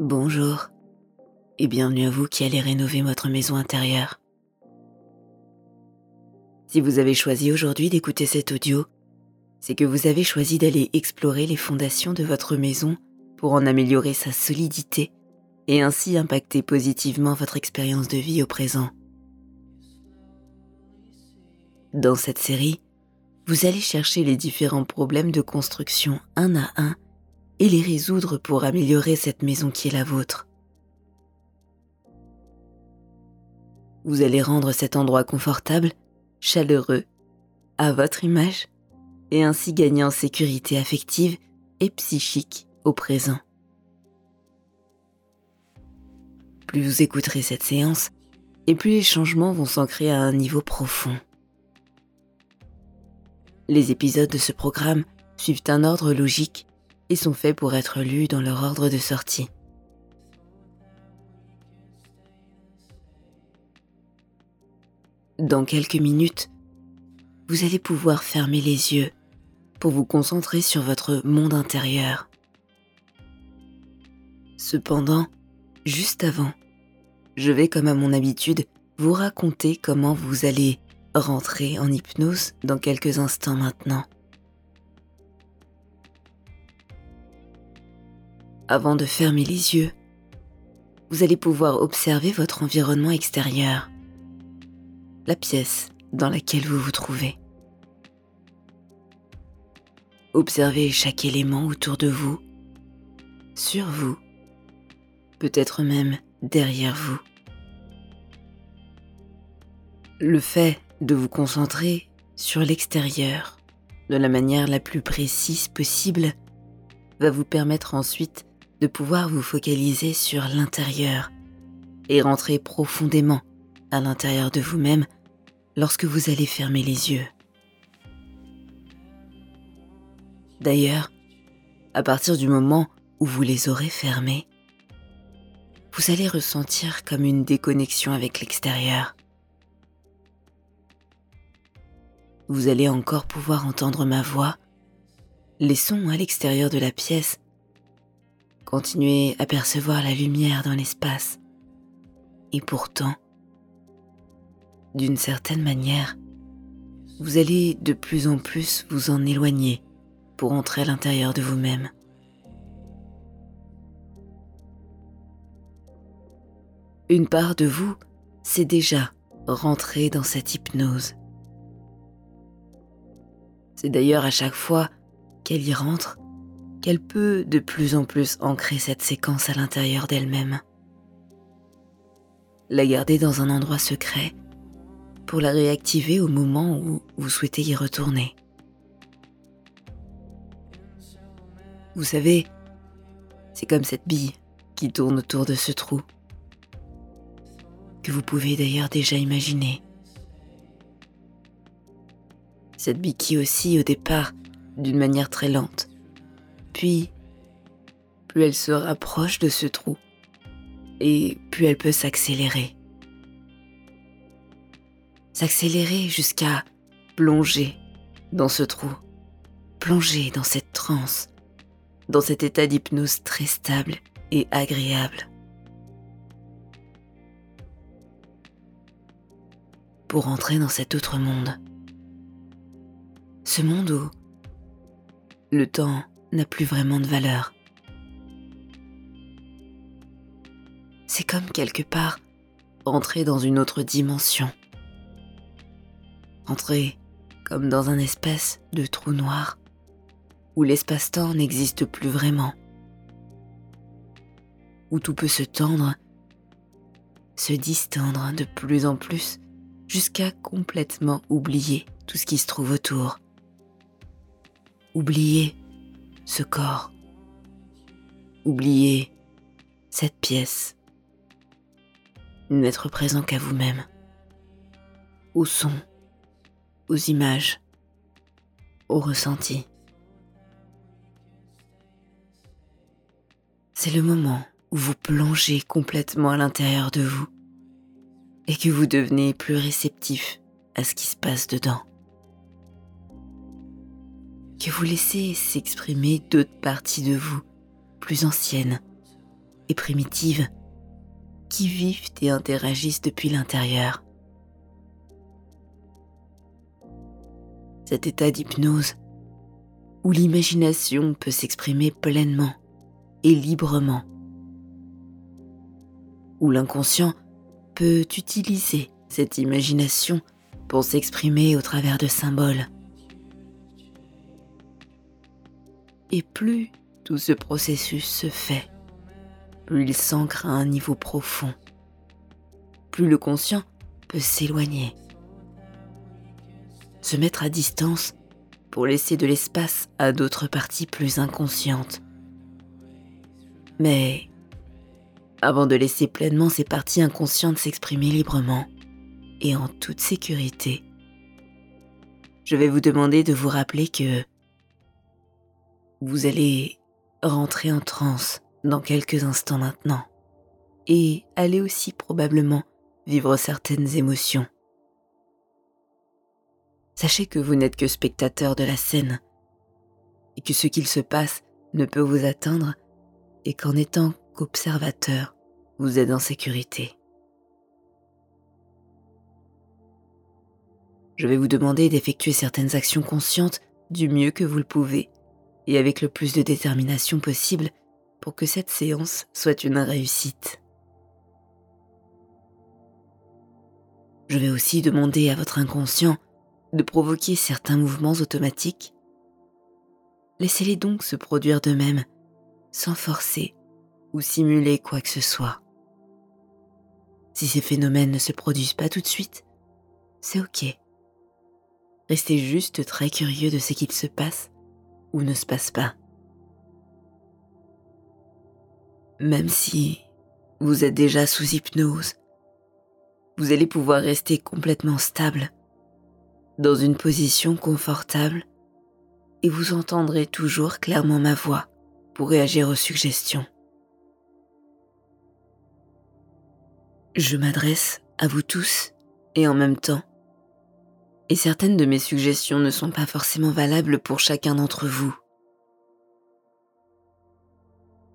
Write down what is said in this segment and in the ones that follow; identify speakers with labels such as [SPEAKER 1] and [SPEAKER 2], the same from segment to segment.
[SPEAKER 1] Bonjour et bienvenue à vous qui allez rénover votre maison intérieure. Si vous avez choisi aujourd'hui d'écouter cet audio, c'est que vous avez choisi d'aller explorer les fondations de votre maison pour en améliorer sa solidité et ainsi impacter positivement votre expérience de vie au présent. Dans cette série, vous allez chercher les différents problèmes de construction un à un et les résoudre pour améliorer cette maison qui est la vôtre. Vous allez rendre cet endroit confortable, chaleureux, à votre image, et ainsi gagner en sécurité affective et psychique au présent. Plus vous écouterez cette séance, et plus les changements vont s'ancrer à un niveau profond. Les épisodes de ce programme suivent un ordre logique et sont faits pour être lus dans leur ordre de sortie. Dans quelques minutes, vous allez pouvoir fermer les yeux pour vous concentrer sur votre monde intérieur. Cependant, juste avant, je vais comme à mon habitude vous raconter comment vous allez rentrer en hypnose dans quelques instants maintenant. Avant de fermer les yeux, vous allez pouvoir observer votre environnement extérieur, la pièce dans laquelle vous vous trouvez. Observez chaque élément autour de vous, sur vous, peut-être même derrière vous. Le fait de vous concentrer sur l'extérieur de la manière la plus précise possible va vous permettre ensuite de pouvoir vous focaliser sur l'intérieur et rentrer profondément à l'intérieur de vous-même lorsque vous allez fermer les yeux. D'ailleurs, à partir du moment où vous les aurez fermés, vous allez ressentir comme une déconnexion avec l'extérieur. Vous allez encore pouvoir entendre ma voix, les sons à l'extérieur de la pièce Continuez à percevoir la lumière dans l'espace. Et pourtant, d'une certaine manière, vous allez de plus en plus vous en éloigner pour entrer à l'intérieur de vous-même. Une part de vous s'est déjà rentrée dans cette hypnose. C'est d'ailleurs à chaque fois qu'elle y rentre qu'elle peut de plus en plus ancrer cette séquence à l'intérieur d'elle-même. La garder dans un endroit secret pour la réactiver au moment où vous souhaitez y retourner. Vous savez, c'est comme cette bille qui tourne autour de ce trou, que vous pouvez d'ailleurs déjà imaginer. Cette bille qui oscille au départ d'une manière très lente, puis, plus elle se rapproche de ce trou, et plus elle peut s'accélérer. S'accélérer jusqu'à plonger dans ce trou, plonger dans cette transe, dans cet état d'hypnose très stable et agréable. Pour entrer dans cet autre monde. Ce monde où le temps n'a plus vraiment de valeur. C'est comme quelque part entrer dans une autre dimension. Entrer comme dans un espèce de trou noir où l'espace-temps n'existe plus vraiment. Où tout peut se tendre, se distendre de plus en plus jusqu'à complètement oublier tout ce qui se trouve autour. Oublier ce corps. Oubliez cette pièce. N'être présent qu'à vous-même. Au son, aux images, aux ressentis. C'est le moment où vous plongez complètement à l'intérieur de vous et que vous devenez plus réceptif à ce qui se passe dedans que vous laissez s'exprimer d'autres parties de vous, plus anciennes, et primitives qui vivent et interagissent depuis l'intérieur. Cet état d'hypnose où l'imagination peut s'exprimer pleinement et librement, où l'inconscient peut utiliser cette imagination pour s'exprimer au travers de symboles. Et plus tout ce processus se fait, plus il s'ancre à un niveau profond, plus le conscient peut s'éloigner, se mettre à distance pour laisser de l'espace à d'autres parties plus inconscientes. Mais avant de laisser pleinement ces parties inconscientes s'exprimer librement et en toute sécurité, je vais vous demander de vous rappeler que vous allez rentrer en transe dans quelques instants maintenant et allez aussi probablement vivre certaines émotions. Sachez que vous n'êtes que spectateur de la scène et que ce qu'il se passe ne peut vous atteindre et qu'en étant qu'observateur, vous êtes en sécurité. Je vais vous demander d'effectuer certaines actions conscientes du mieux que vous le pouvez et avec le plus de détermination possible pour que cette séance soit une réussite. Je vais aussi demander à votre inconscient de provoquer certains mouvements automatiques, laissez-les donc se produire d'eux-mêmes, sans forcer ou simuler quoi que ce soit. Si ces phénomènes ne se produisent pas tout de suite, c'est ok. Restez juste très curieux de ce qu'il se passe ou ne se passe pas. Même si vous êtes déjà sous hypnose, vous allez pouvoir rester complètement stable dans une position confortable et vous entendrez toujours clairement ma voix pour réagir aux suggestions. Je m'adresse à vous tous et en même temps, et certaines de mes suggestions ne sont pas forcément valables pour chacun d'entre vous.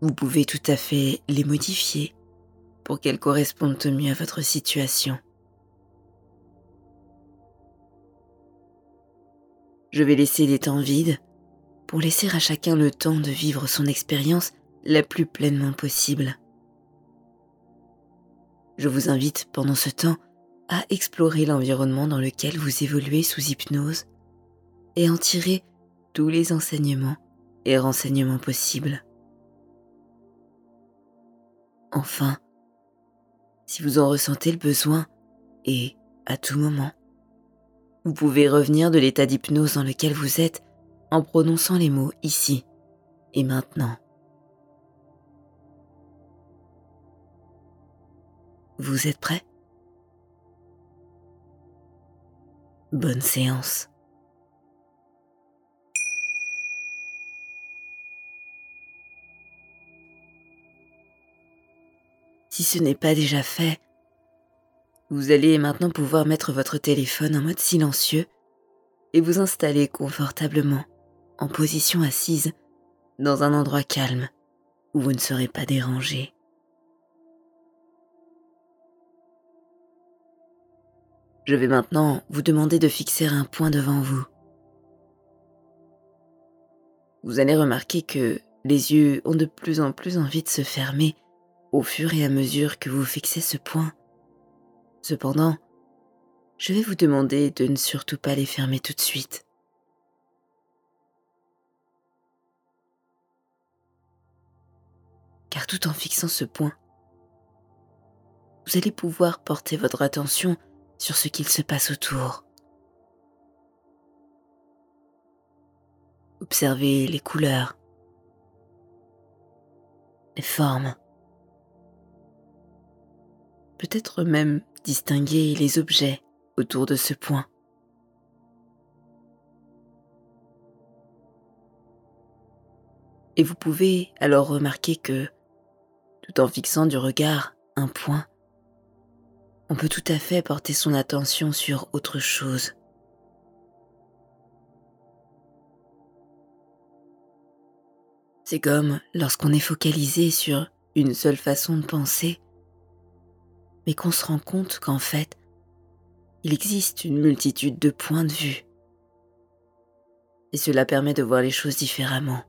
[SPEAKER 1] Vous pouvez tout à fait les modifier pour qu'elles correspondent au mieux à votre situation. Je vais laisser des temps vides pour laisser à chacun le temps de vivre son expérience la plus pleinement possible. Je vous invite pendant ce temps à explorer l'environnement dans lequel vous évoluez sous hypnose et en tirer tous les enseignements et renseignements possibles. Enfin, si vous en ressentez le besoin, et à tout moment, vous pouvez revenir de l'état d'hypnose dans lequel vous êtes en prononçant les mots ici et maintenant. Vous êtes prêt? Bonne séance. Si ce n'est pas déjà fait, vous allez maintenant pouvoir mettre votre téléphone en mode silencieux et vous installer confortablement en position assise dans un endroit calme où vous ne serez pas dérangé. Je vais maintenant vous demander de fixer un point devant vous. Vous allez remarquer que les yeux ont de plus en plus envie de se fermer au fur et à mesure que vous fixez ce point Cependant, je vais vous demander de ne surtout pas les fermer tout de suite. Car tout en fixant ce point, vous allez pouvoir porter votre attention sur ce qu'il se passe autour. Observez les couleurs, les formes, peut-être même distinguer les objets autour de ce point. Et vous pouvez alors remarquer que, tout en fixant du regard un point, on peut tout à fait porter son attention sur autre chose. C'est comme lorsqu'on est focalisé sur une seule façon de penser, mais qu'on se rend compte qu'en fait, il existe une multitude de points de vue. Et cela permet de voir les choses différemment.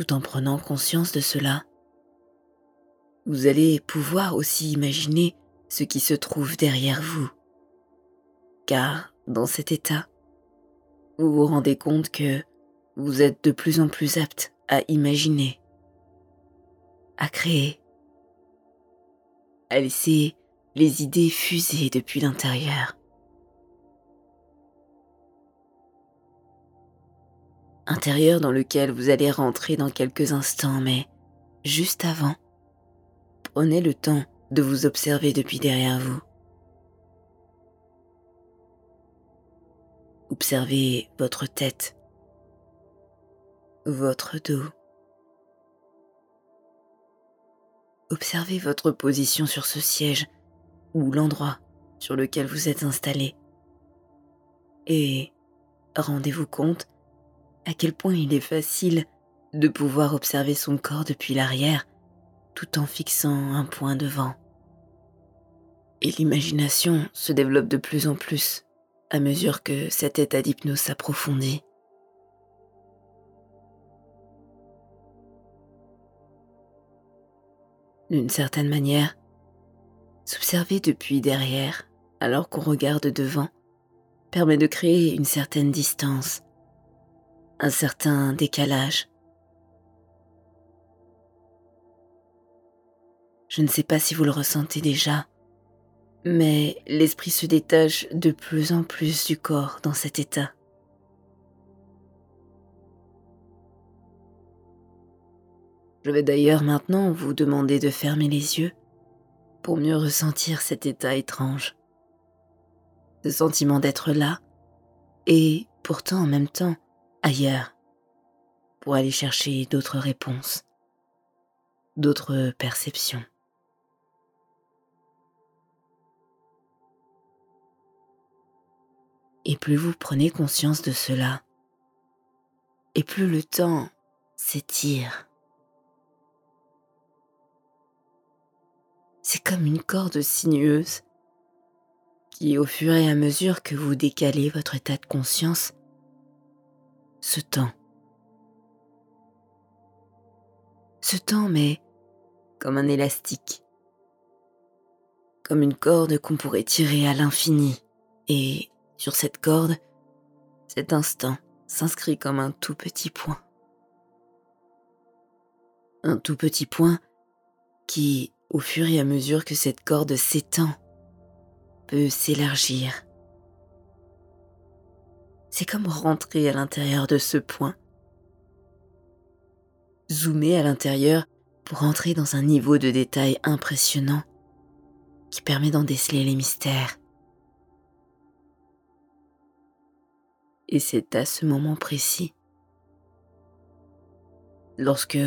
[SPEAKER 1] Tout en prenant conscience de cela, vous allez pouvoir aussi imaginer ce qui se trouve derrière vous. Car dans cet état, vous vous rendez compte que vous êtes de plus en plus apte à imaginer, à créer, à laisser les idées fuser depuis l'intérieur. Intérieur dans lequel vous allez rentrer dans quelques instants, mais juste avant, prenez le temps de vous observer depuis derrière vous. Observez votre tête, votre dos. Observez votre position sur ce siège ou l'endroit sur lequel vous êtes installé. Et rendez-vous compte à quel point il est facile de pouvoir observer son corps depuis l'arrière tout en fixant un point devant. Et l'imagination se développe de plus en plus à mesure que cet état d'hypnose s'approfondit. D'une certaine manière, s'observer depuis derrière alors qu'on regarde devant permet de créer une certaine distance, un certain décalage. Je ne sais pas si vous le ressentez déjà, mais l'esprit se détache de plus en plus du corps dans cet état. Je vais d'ailleurs maintenant vous demander de fermer les yeux pour mieux ressentir cet état étrange. Ce sentiment d'être là et pourtant en même temps ailleurs pour aller chercher d'autres réponses, d'autres perceptions. Et plus vous prenez conscience de cela, et plus le temps s'étire. C'est comme une corde sinueuse qui, au fur et à mesure que vous décalez votre état de conscience, se tend. Se tend, mais comme un élastique, comme une corde qu'on pourrait tirer à l'infini et sur cette corde, cet instant s'inscrit comme un tout petit point. Un tout petit point qui, au fur et à mesure que cette corde s'étend, peut s'élargir. C'est comme rentrer à l'intérieur de ce point. Zoomer à l'intérieur pour entrer dans un niveau de détail impressionnant qui permet d'en déceler les mystères. Et c'est à ce moment précis, lorsque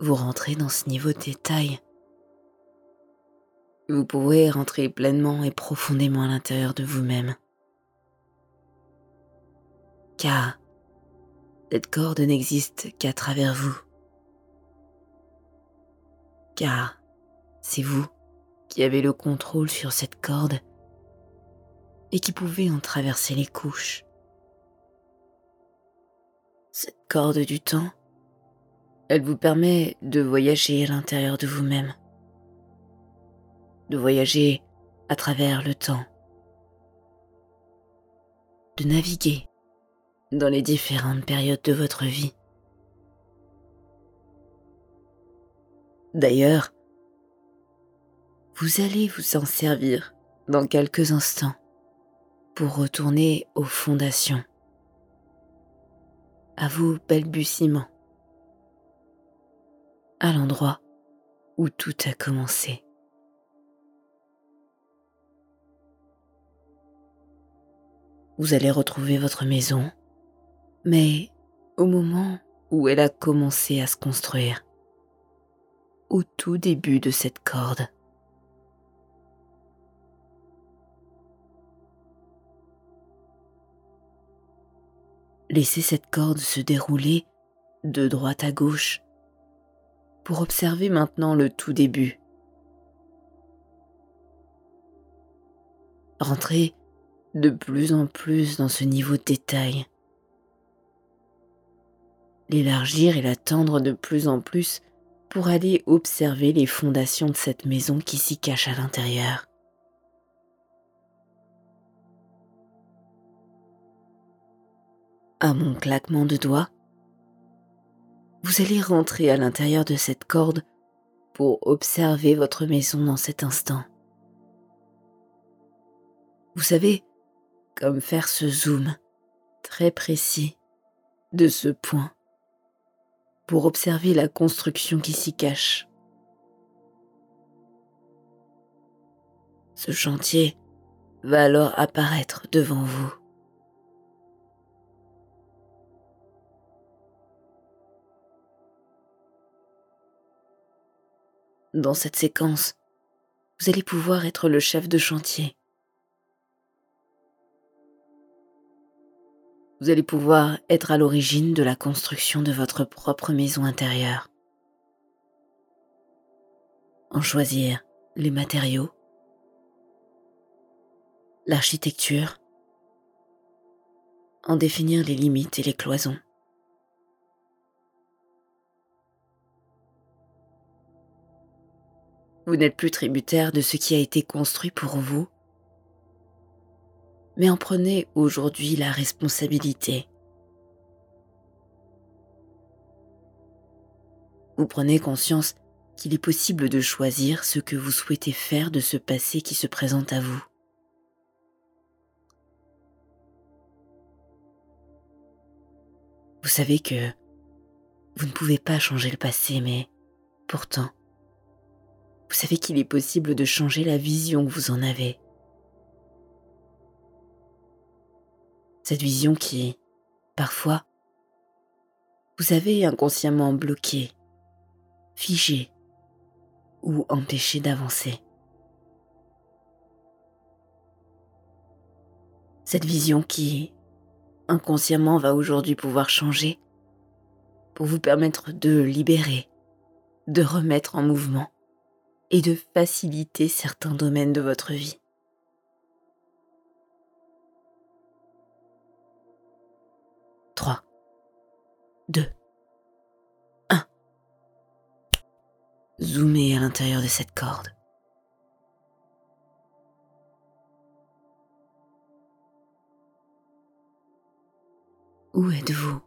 [SPEAKER 1] vous rentrez dans ce niveau de détail, vous pouvez rentrer pleinement et profondément à l'intérieur de vous-même. Car cette corde n'existe qu'à travers vous. Car c'est vous qui avez le contrôle sur cette corde et qui pouvez en traverser les couches cette corde du temps, elle vous permet de voyager à l'intérieur de vous-même, de voyager à travers le temps, de naviguer dans les différentes périodes de votre vie. D'ailleurs, vous allez vous en servir dans quelques instants pour retourner aux fondations à vos balbutiements, à l'endroit où tout a commencé. Vous allez retrouver votre maison, mais au moment où elle a commencé à se construire, au tout début de cette corde. laissez cette corde se dérouler de droite à gauche pour observer maintenant le tout début. Rentrez de plus en plus dans ce niveau de détail. L'élargir et l'attendre de plus en plus pour aller observer les fondations de cette maison qui s'y cache à l'intérieur. À mon claquement de doigts, vous allez rentrer à l'intérieur de cette corde pour observer votre maison dans cet instant. Vous savez, comme faire ce zoom très précis de ce point pour observer la construction qui s'y cache. Ce chantier va alors apparaître devant vous. Dans cette séquence, vous allez pouvoir être le chef de chantier. Vous allez pouvoir être à l'origine de la construction de votre propre maison intérieure. En choisir les matériaux, l'architecture, en définir les limites et les cloisons. Vous n'êtes plus tributaire de ce qui a été construit pour vous, mais en prenez aujourd'hui la responsabilité. Vous prenez conscience qu'il est possible de choisir ce que vous souhaitez faire de ce passé qui se présente à vous. Vous savez que vous ne pouvez pas changer le passé, mais pourtant, vous savez qu'il est possible de changer la vision que vous en avez. Cette vision qui, parfois, vous avez inconsciemment bloqué, figé ou empêché d'avancer. Cette vision qui, inconsciemment, va aujourd'hui pouvoir changer pour vous permettre de libérer, de remettre en mouvement et de faciliter certains domaines de votre vie. 2, 1. Zoomez à l'intérieur de cette corde. Où êtes-vous?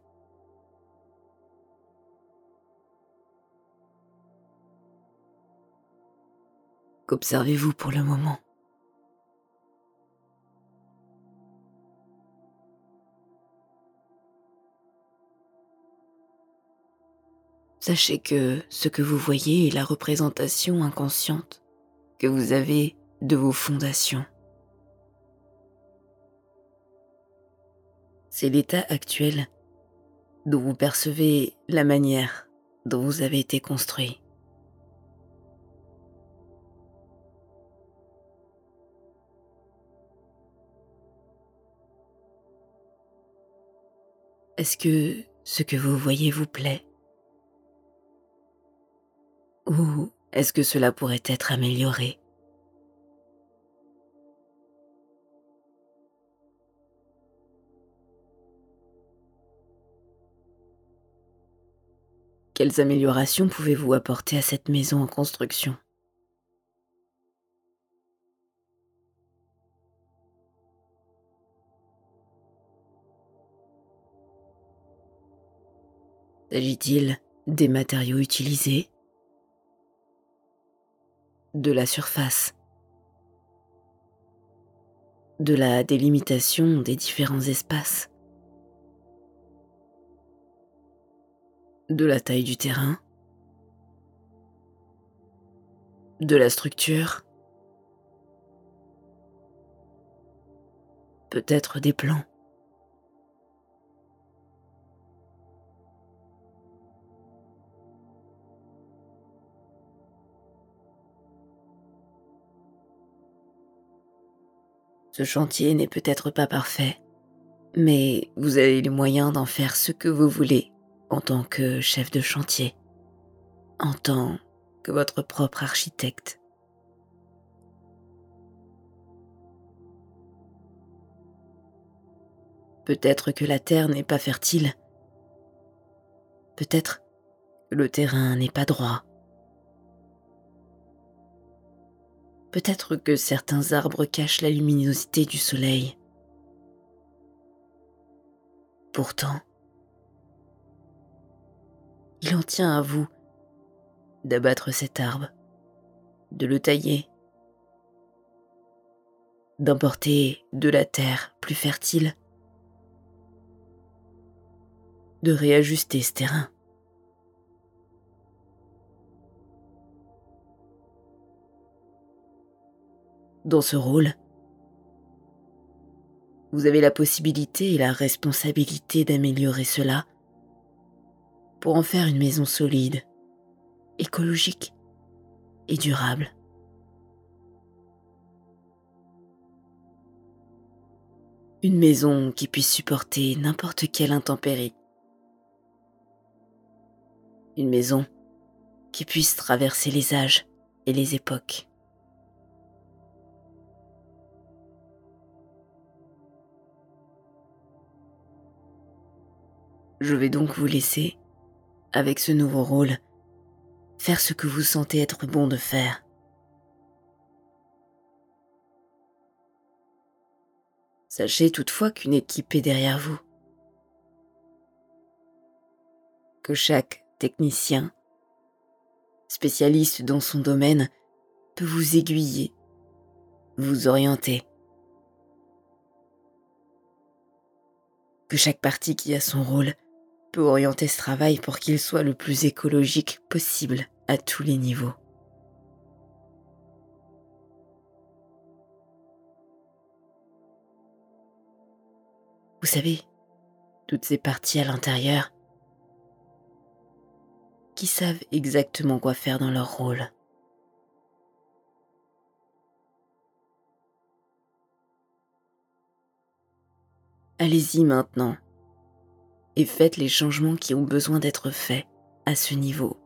[SPEAKER 1] Qu'observez-vous pour le moment? Sachez que ce que vous voyez est la représentation inconsciente que vous avez de vos fondations. C'est l'état actuel dont vous percevez la manière dont vous avez été construit. Est-ce que ce que vous voyez vous plaît? Ou est-ce que cela pourrait être amélioré? Quelles améliorations pouvez-vous apporter à cette maison en construction? S'agit-il des matériaux utilisés? De la surface. De la délimitation des différents espaces. De la taille du terrain. De la structure. Peut-être des plans Ce chantier n'est peut-être pas parfait, Mais vous avez les moyens d'en faire ce que vous voulez en tant que chef de chantier, en tant que votre propre architecte. Peut-être que la terre n'est pas fertile. Peut-être que le terrain n'est pas droit. Peut-être que certains arbres cachent la luminosité du soleil. Pourtant, il en tient à vous d'abattre cet arbre, de le tailler, d'emporter de la terre plus fertile, de réajuster ce terrain. Dans ce rôle, vous avez la possibilité et la responsabilité d'améliorer cela pour en faire une maison solide, écologique et durable. Une maison qui puisse supporter n'importe quelle intempérie. Une maison qui puisse traverser les âges et les époques. Je vais donc vous laisser, avec ce nouveau rôle, faire ce que vous sentez être bon de faire. Sachez toutefois qu'une équipe est derrière vous. Que chaque technicien, spécialiste dans son domaine, peut vous aiguiller, vous orienter. Que chaque partie qui a son rôle peut orienter ce travail pour qu'il soit le plus écologique possible à tous les niveaux. Vous savez, toutes ces parties à l'intérieur qui savent exactement quoi faire dans leur rôle. Allez-y maintenant et faites les changements qui ont besoin d'être faits à ce niveau.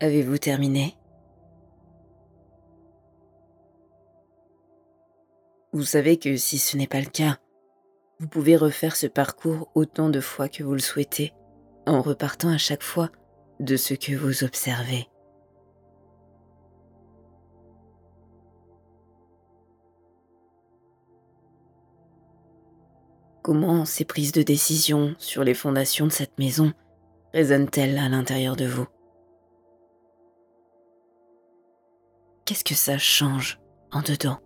[SPEAKER 1] Avez-vous terminé? Vous savez que si ce n'est pas le cas, vous pouvez refaire ce parcours autant de fois que vous le souhaitez, en repartant à chaque fois de ce que vous observez. Comment ces prises de décision sur les fondations de cette maison résonnent-elles à l'intérieur de vous? Qu'est-ce que ça change en dedans?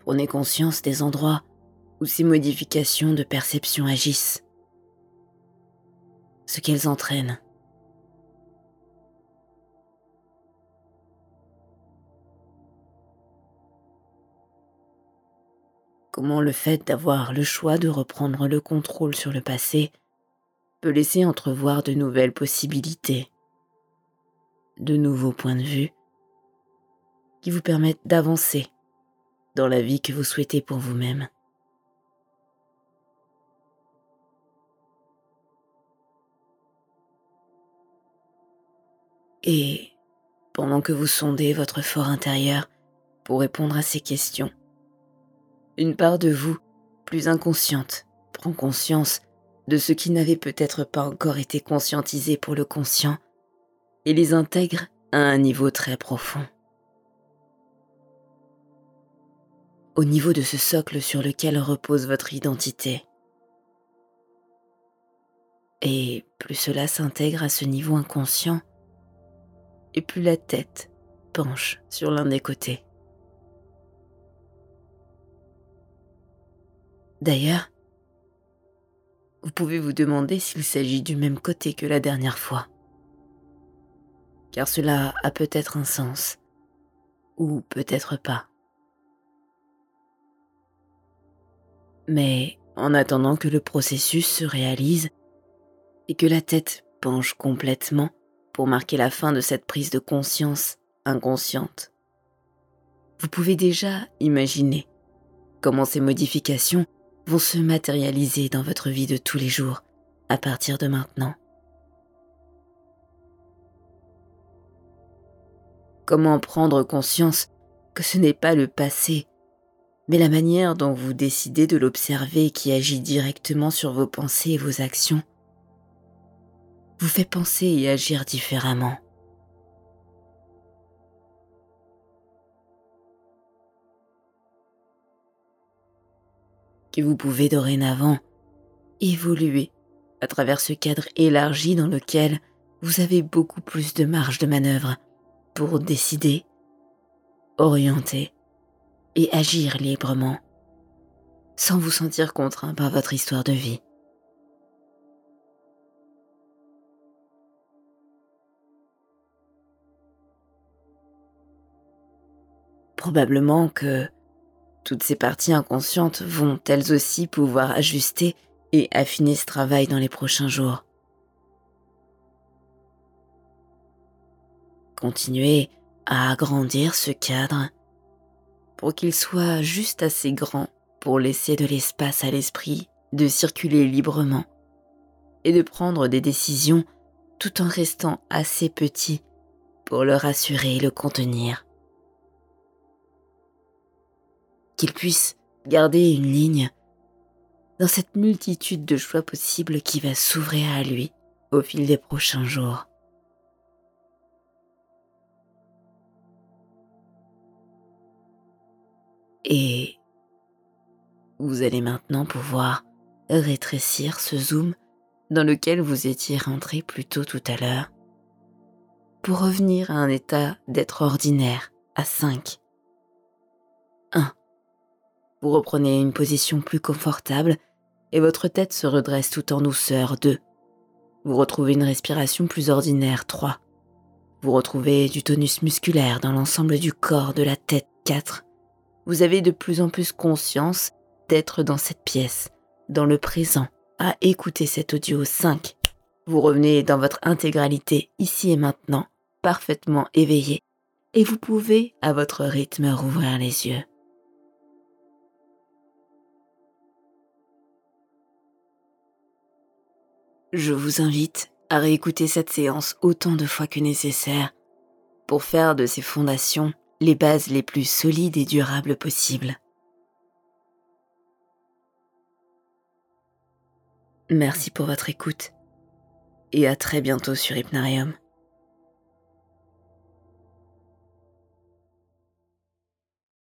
[SPEAKER 1] Prenez conscience des endroits où ces modifications de perception agissent, ce qu'elles entraînent. comment le fait d'avoir le choix de reprendre le contrôle sur le passé peut laisser entrevoir de nouvelles possibilités, de nouveaux points de vue qui vous permettent d'avancer dans la vie que vous souhaitez pour vous-même. Et pendant que vous sondez votre fort intérieur pour répondre à ces questions, une part de vous, plus inconsciente, prend conscience de ce qui n'avait peut-être pas encore été conscientisé pour le conscient et les intègre à un niveau très profond. Au niveau de ce socle sur lequel repose votre identité. Et plus cela s'intègre à ce niveau inconscient, et plus la tête penche sur l'un des côtés. D'ailleurs, vous pouvez vous demander s'il s'agit du même côté que la dernière fois. Car cela a peut-être un sens, ou peut-être pas. Mais en attendant que le processus se réalise et que la tête penche complètement pour marquer la fin de cette prise de conscience inconsciente, vous pouvez déjà imaginer comment ces modifications vont se matérialiser dans votre vie de tous les jours à partir de maintenant. Comment prendre conscience que ce n'est pas le passé, mais la manière dont vous décidez de l'observer qui agit directement sur vos pensées et vos actions vous fait penser et agir différemment. que vous pouvez dorénavant évoluer à travers ce cadre élargi dans lequel vous avez beaucoup plus de marge de manœuvre pour décider, orienter et agir librement, sans vous sentir contraint par votre histoire de vie. Probablement que toutes ces parties inconscientes vont elles aussi pouvoir ajuster et affiner ce travail dans les prochains jours. Continuez à agrandir ce cadre pour qu'il soit juste assez grand pour laisser de l'espace à l'esprit de circuler librement et de prendre des décisions tout en restant assez petit pour le rassurer et le contenir qu'il puisse garder une ligne dans cette multitude de choix possibles qui va s'ouvrir à lui au fil des prochains jours. Et vous allez maintenant pouvoir rétrécir ce zoom dans lequel vous étiez rentré plus tôt tout à l'heure pour revenir à un état d'être ordinaire à 5. 1. Vous reprenez une position plus confortable et votre tête se redresse tout en douceur 2. Vous retrouvez une respiration plus ordinaire 3. Vous retrouvez du tonus musculaire dans l'ensemble du corps de la tête 4. Vous avez de plus en plus conscience d'être dans cette pièce, dans le présent, à écouter cet audio 5. Vous revenez dans votre intégralité ici et maintenant, parfaitement éveillé, et vous pouvez, à votre rythme, rouvrir les yeux. Je vous invite à réécouter cette séance autant de fois que nécessaire pour faire de ces fondations les bases les plus solides et durables possibles. Merci pour votre écoute et à très bientôt sur Hypnarium.